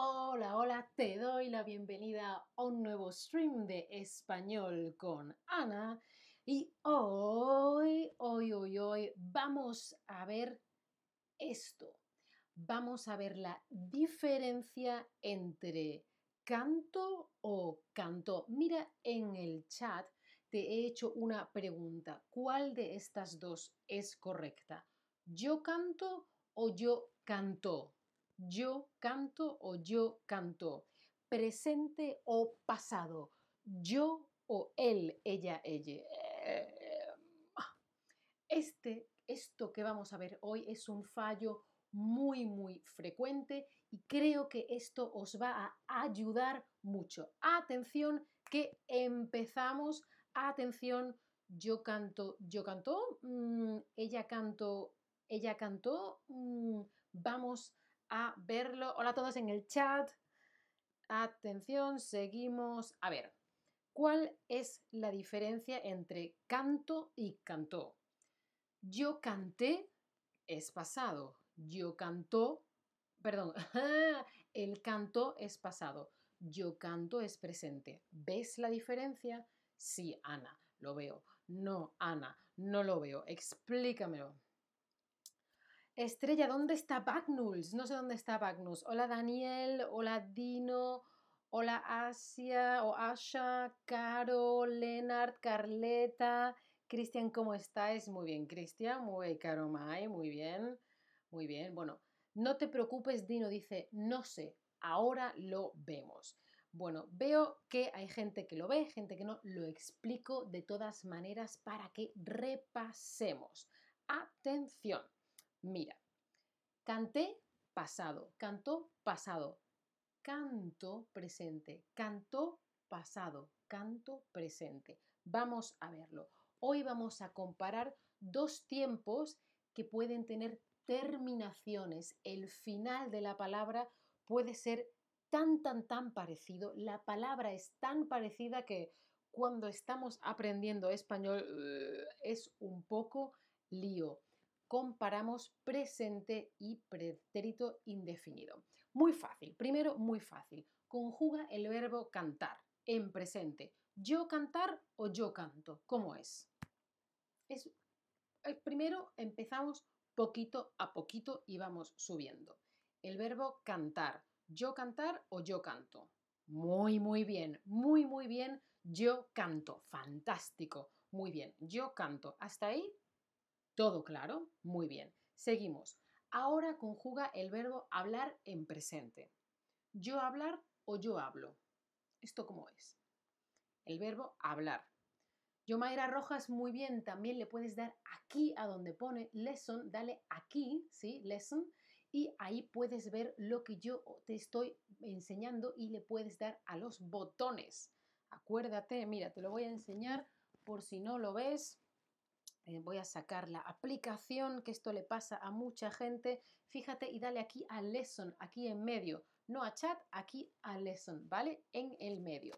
Hola, hola, te doy la bienvenida a un nuevo stream de español con Ana. Y hoy, hoy, hoy, hoy vamos a ver esto. Vamos a ver la diferencia entre canto o canto. Mira en el chat, te he hecho una pregunta. ¿Cuál de estas dos es correcta? ¿Yo canto o yo canto? Yo canto o yo canto, presente o pasado, yo o él, ella, ella. Este, esto que vamos a ver hoy es un fallo muy, muy frecuente y creo que esto os va a ayudar mucho. Atención, que empezamos. Atención, yo canto, yo canto, mm, ella canto, ella cantó. Mm, vamos a verlo. Hola a todos en el chat. Atención, seguimos. A ver, ¿cuál es la diferencia entre canto y cantó? Yo canté es pasado. Yo cantó, perdón, el canto es pasado. Yo canto es presente. ¿Ves la diferencia? Sí, Ana, lo veo. No, Ana, no lo veo. Explícamelo. Estrella, ¿dónde está Bagnuls? No sé dónde está Bagnuls. Hola Daniel, hola Dino, hola Asia o Asha, Caro, Leonard, Carleta. Cristian, ¿cómo estáis? Muy bien, Cristian. Muy Caro Mai, muy bien. Muy bien. Bueno, no te preocupes, Dino dice, no sé, ahora lo vemos. Bueno, veo que hay gente que lo ve, gente que no. Lo explico de todas maneras para que repasemos. Atención. Mira, canté pasado, cantó pasado, canto presente, cantó pasado, canto presente. Vamos a verlo. Hoy vamos a comparar dos tiempos que pueden tener terminaciones. El final de la palabra puede ser tan, tan, tan parecido. La palabra es tan parecida que cuando estamos aprendiendo español es un poco lío comparamos presente y pretérito indefinido. Muy fácil. Primero, muy fácil. Conjuga el verbo cantar en presente. Yo cantar o yo canto. ¿Cómo es? es primero empezamos poquito a poquito y vamos subiendo. El verbo cantar. Yo cantar o yo canto. Muy, muy bien. Muy, muy bien. Yo canto. Fantástico. Muy bien. Yo canto. ¿Hasta ahí? ¿Todo claro? Muy bien. Seguimos. Ahora conjuga el verbo hablar en presente. Yo hablar o yo hablo. ¿Esto cómo es? El verbo hablar. Yo Mayra Rojas, muy bien, también le puedes dar aquí a donde pone lesson, dale aquí, ¿sí? Lesson, y ahí puedes ver lo que yo te estoy enseñando y le puedes dar a los botones. Acuérdate, mira, te lo voy a enseñar por si no lo ves. Eh, voy a sacar la aplicación, que esto le pasa a mucha gente. Fíjate y dale aquí a lesson, aquí en medio. No a chat, aquí a lesson, ¿vale? En el medio.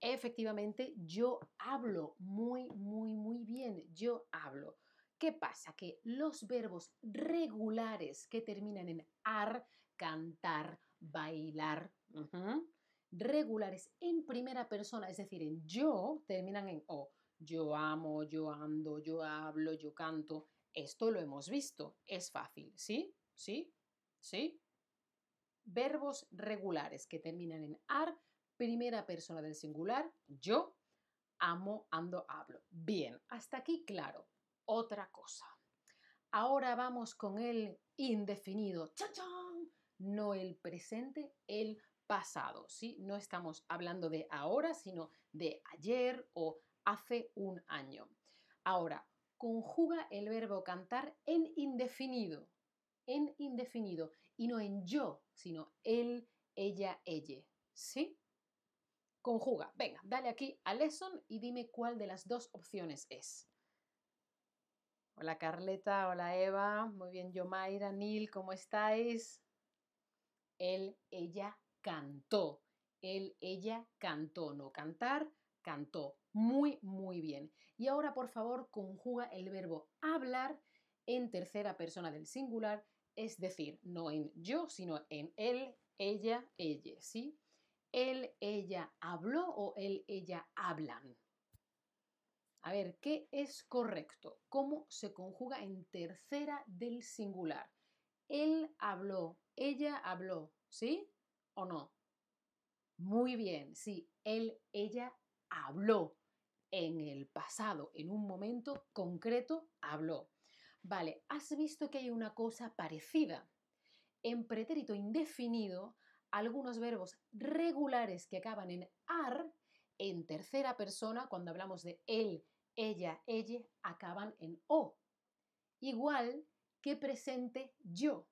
Efectivamente, yo hablo muy, muy, muy bien. Yo hablo. ¿Qué pasa? Que los verbos regulares que terminan en ar, cantar, bailar, regulares en primera persona, es decir, en yo, terminan en o yo amo, yo ando, yo hablo, yo canto. Esto lo hemos visto. Es fácil, ¿sí? ¿Sí? ¿Sí? Verbos regulares que terminan en ar, primera persona del singular, yo amo, ando, hablo. Bien, hasta aquí claro. Otra cosa. Ahora vamos con el indefinido. ¡Chachán! No el presente, el pasado, ¿sí? No estamos hablando de ahora, sino de ayer o hace un año. Ahora, conjuga el verbo cantar en indefinido, en indefinido, y no en yo, sino él, ella, ella. ¿Sí? Conjuga. Venga, dale aquí a lesson y dime cuál de las dos opciones es. Hola Carleta, hola Eva, muy bien Yomaira, Nil, ¿cómo estáis? Él, ella cantó. Él, ella cantó, no cantar, cantó. Muy, muy bien. Y ahora, por favor, conjuga el verbo hablar en tercera persona del singular, es decir, no en yo, sino en él, ella, ella, ¿sí? Él, ella habló o él, ella hablan. A ver, ¿qué es correcto? ¿Cómo se conjuga en tercera del singular? Él habló, ella habló, ¿sí o no? Muy bien, sí, él, ella habló en el pasado, en un momento concreto, habló. Vale, has visto que hay una cosa parecida. En pretérito indefinido, algunos verbos regulares que acaban en ar, en tercera persona, cuando hablamos de él, ella, ella, acaban en o. Igual que presente yo.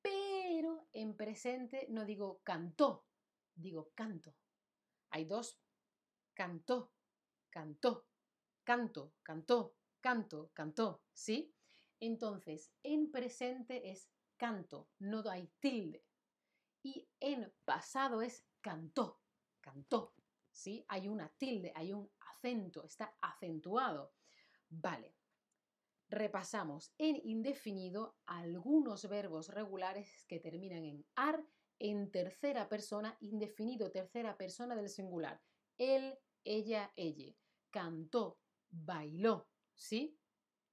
Pero en presente no digo cantó, digo canto. Hay dos, cantó, cantó, canto, cantó, canto, cantó, ¿sí? Entonces, en presente es canto, no hay tilde. Y en pasado es cantó, cantó, ¿sí? Hay una tilde, hay un acento, está acentuado. Vale. Repasamos en indefinido algunos verbos regulares que terminan en ar en tercera persona, indefinido tercera persona del singular. Él, ella, ella. Cantó, bailó, ¿sí?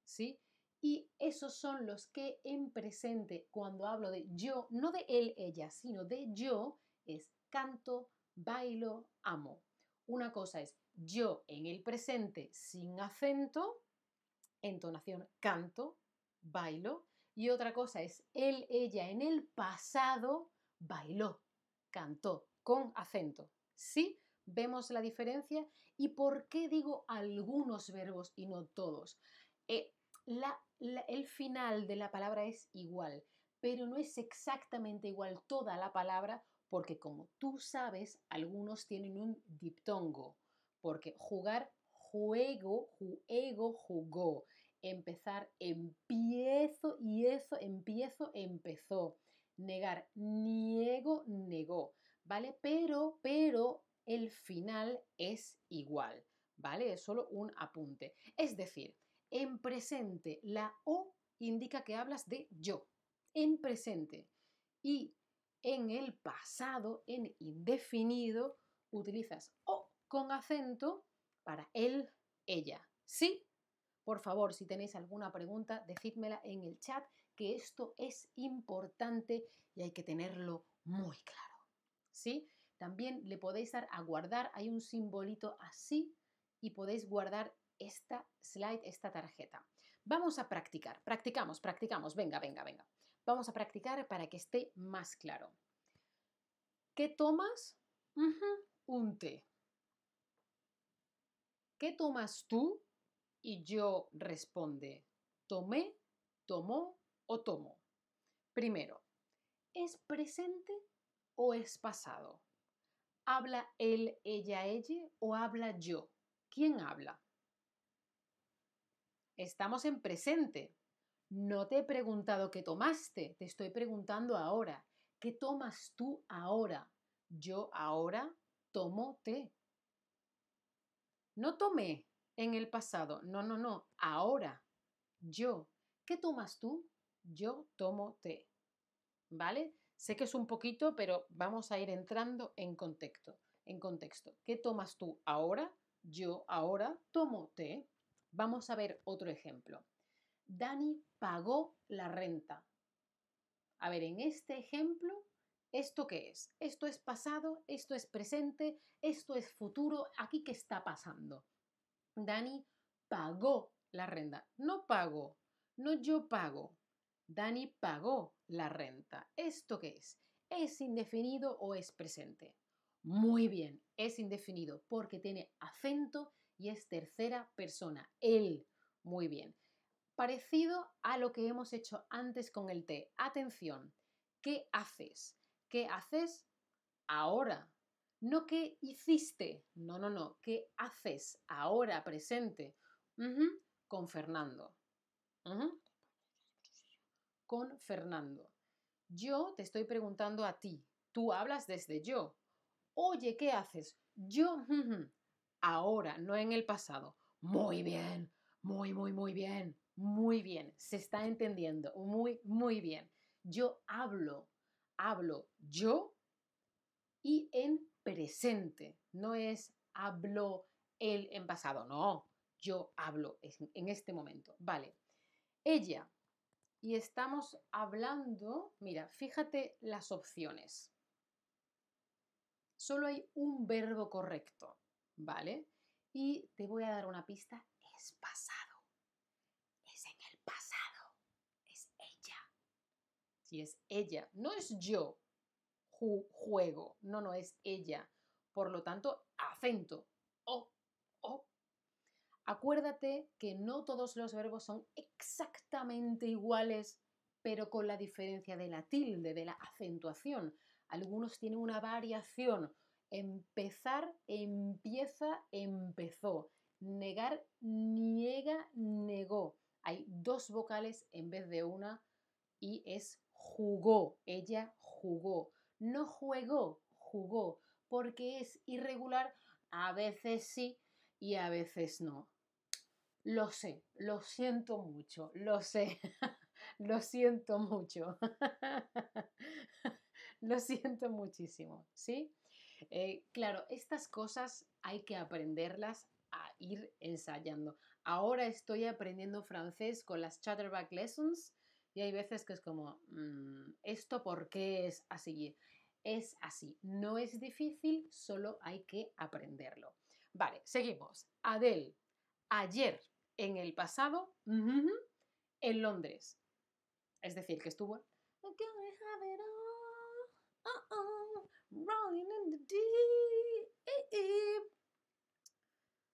¿Sí? Y esos son los que en presente, cuando hablo de yo, no de él, ella, sino de yo, es canto, bailo, amo. Una cosa es yo en el presente sin acento, entonación canto, bailo. Y otra cosa es él, ella en el pasado bailó, cantó con acento. ¿Sí? ¿Vemos la diferencia? ¿Y por qué digo algunos verbos y no todos? Eh, el final de la palabra es igual, pero no es exactamente igual toda la palabra porque como tú sabes, algunos tienen un diptongo, porque jugar, juego, juego, jugó. Empezar, empiezo y eso, empiezo, empezó negar, niego, negó, ¿vale? Pero, pero el final es igual, ¿vale? Es solo un apunte. Es decir, en presente la O indica que hablas de yo, en presente. Y en el pasado, en indefinido, utilizas O con acento para él, ella. ¿Sí? Por favor, si tenéis alguna pregunta, decídmela en el chat que esto es importante y hay que tenerlo muy claro. ¿Sí? También le podéis dar a guardar, hay un simbolito así y podéis guardar esta slide, esta tarjeta. Vamos a practicar, practicamos, practicamos, venga, venga, venga. Vamos a practicar para que esté más claro. ¿Qué tomas? un té. ¿Qué tomas tú? Y yo responde, tomé, tomó, o tomo? Primero, ¿es presente o es pasado? ¿Habla él, ella, ella o habla yo? ¿Quién habla? Estamos en presente. No te he preguntado qué tomaste, te estoy preguntando ahora. ¿Qué tomas tú ahora? Yo ahora tomo té. No tomé en el pasado, no, no, no, ahora. Yo. ¿Qué tomas tú? yo tomo té. ¿Vale? Sé que es un poquito, pero vamos a ir entrando en contexto. En contexto. ¿Qué tomas tú ahora? Yo ahora tomo té. Vamos a ver otro ejemplo. Dani pagó la renta. A ver, en este ejemplo, ¿esto qué es? ¿Esto es pasado? ¿Esto es presente? ¿Esto es futuro? ¿Aquí qué está pasando? Dani pagó la renta. No pago. No yo pago. Dani pagó la renta. ¿Esto qué es? ¿Es indefinido o es presente? Muy bien, es indefinido porque tiene acento y es tercera persona. Él. Muy bien. Parecido a lo que hemos hecho antes con el té. Atención. ¿Qué haces? ¿Qué haces ahora? No qué hiciste. No, no, no. ¿Qué haces ahora presente? Con Fernando con Fernando. Yo te estoy preguntando a ti. Tú hablas desde yo. Oye, ¿qué haces? Yo, ahora, no en el pasado. Muy bien, muy, muy, muy bien, muy bien. Se está entendiendo, muy, muy bien. Yo hablo, hablo yo en presente, no es hablo él en pasado, no, yo hablo en este momento. Vale, ella. Y estamos hablando, mira, fíjate las opciones. Solo hay un verbo correcto, ¿vale? Y te voy a dar una pista, es pasado. Es en el pasado. Es ella. Si es ella, no es yo juego, no, no es ella. Por lo tanto, acento. O. Acuérdate que no todos los verbos son exactamente iguales, pero con la diferencia de la tilde, de la acentuación. Algunos tienen una variación. Empezar, empieza, empezó. Negar, niega, negó. Hay dos vocales en vez de una y es jugó. Ella jugó. No juego, jugó. Porque es irregular, a veces sí y a veces no. Lo sé, lo siento mucho, lo sé, lo siento mucho. lo siento muchísimo, ¿sí? Eh, claro, estas cosas hay que aprenderlas a ir ensayando. Ahora estoy aprendiendo francés con las Chatterback Lessons y hay veces que es como, mm, ¿esto por qué es así? Es así, no es difícil, solo hay que aprenderlo. Vale, seguimos. Adele, ayer en el pasado en Londres. Es decir, que estuvo...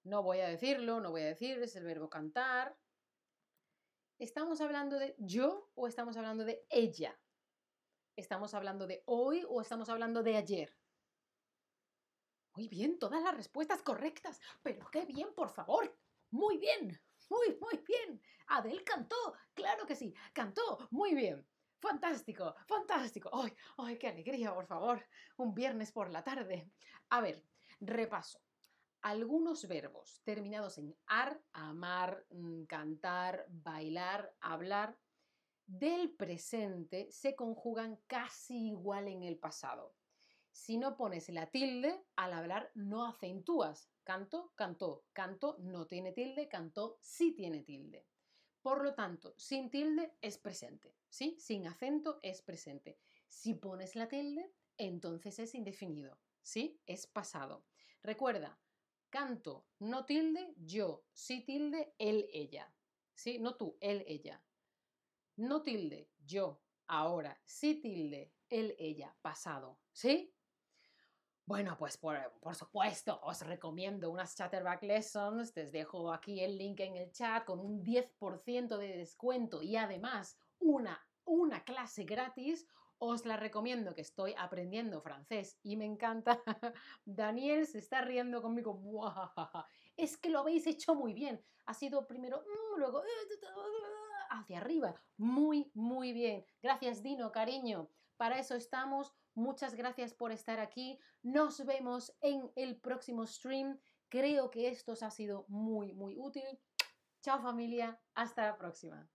No voy a decirlo, no voy a decir, es el verbo cantar. ¿Estamos hablando de yo o estamos hablando de ella? ¿Estamos hablando de hoy o estamos hablando de ayer? Muy bien, todas las respuestas correctas. Pero qué bien, por favor. Muy bien, muy, muy bien. Adel cantó, claro que sí, cantó muy bien. Fantástico, fantástico. ¡Ay, ay, qué alegría, por favor! Un viernes por la tarde. A ver, repaso. Algunos verbos terminados en ar, amar, mm, cantar, bailar, hablar, del presente se conjugan casi igual en el pasado. Si no pones la tilde, al hablar no acentúas. Canto, cantó, canto no tiene tilde, cantó sí tiene tilde. Por lo tanto, sin tilde es presente, ¿sí? Sin acento es presente. Si pones la tilde, entonces es indefinido, ¿sí? Es pasado. Recuerda, canto, no tilde, yo, sí tilde, él, ella. ¿Sí? No tú, él, ella. No tilde, yo, ahora, sí tilde, él, ella, pasado. ¿Sí? Bueno, pues por, supuesto, os recomiendo unas Chatterback Lessons. Les dejo aquí el link en el chat con un 10% de descuento y además una, una clase gratis. Os la recomiendo que estoy aprendiendo francés y me encanta. Daniel se está riendo conmigo. Es que lo habéis hecho muy bien. Ha sido primero, mm, luego hacia arriba. Muy, muy bien. Gracias, Dino, cariño. Para eso estamos. Muchas gracias por estar aquí. Nos vemos en el próximo stream. Creo que esto os ha sido muy, muy útil. Chao familia. Hasta la próxima.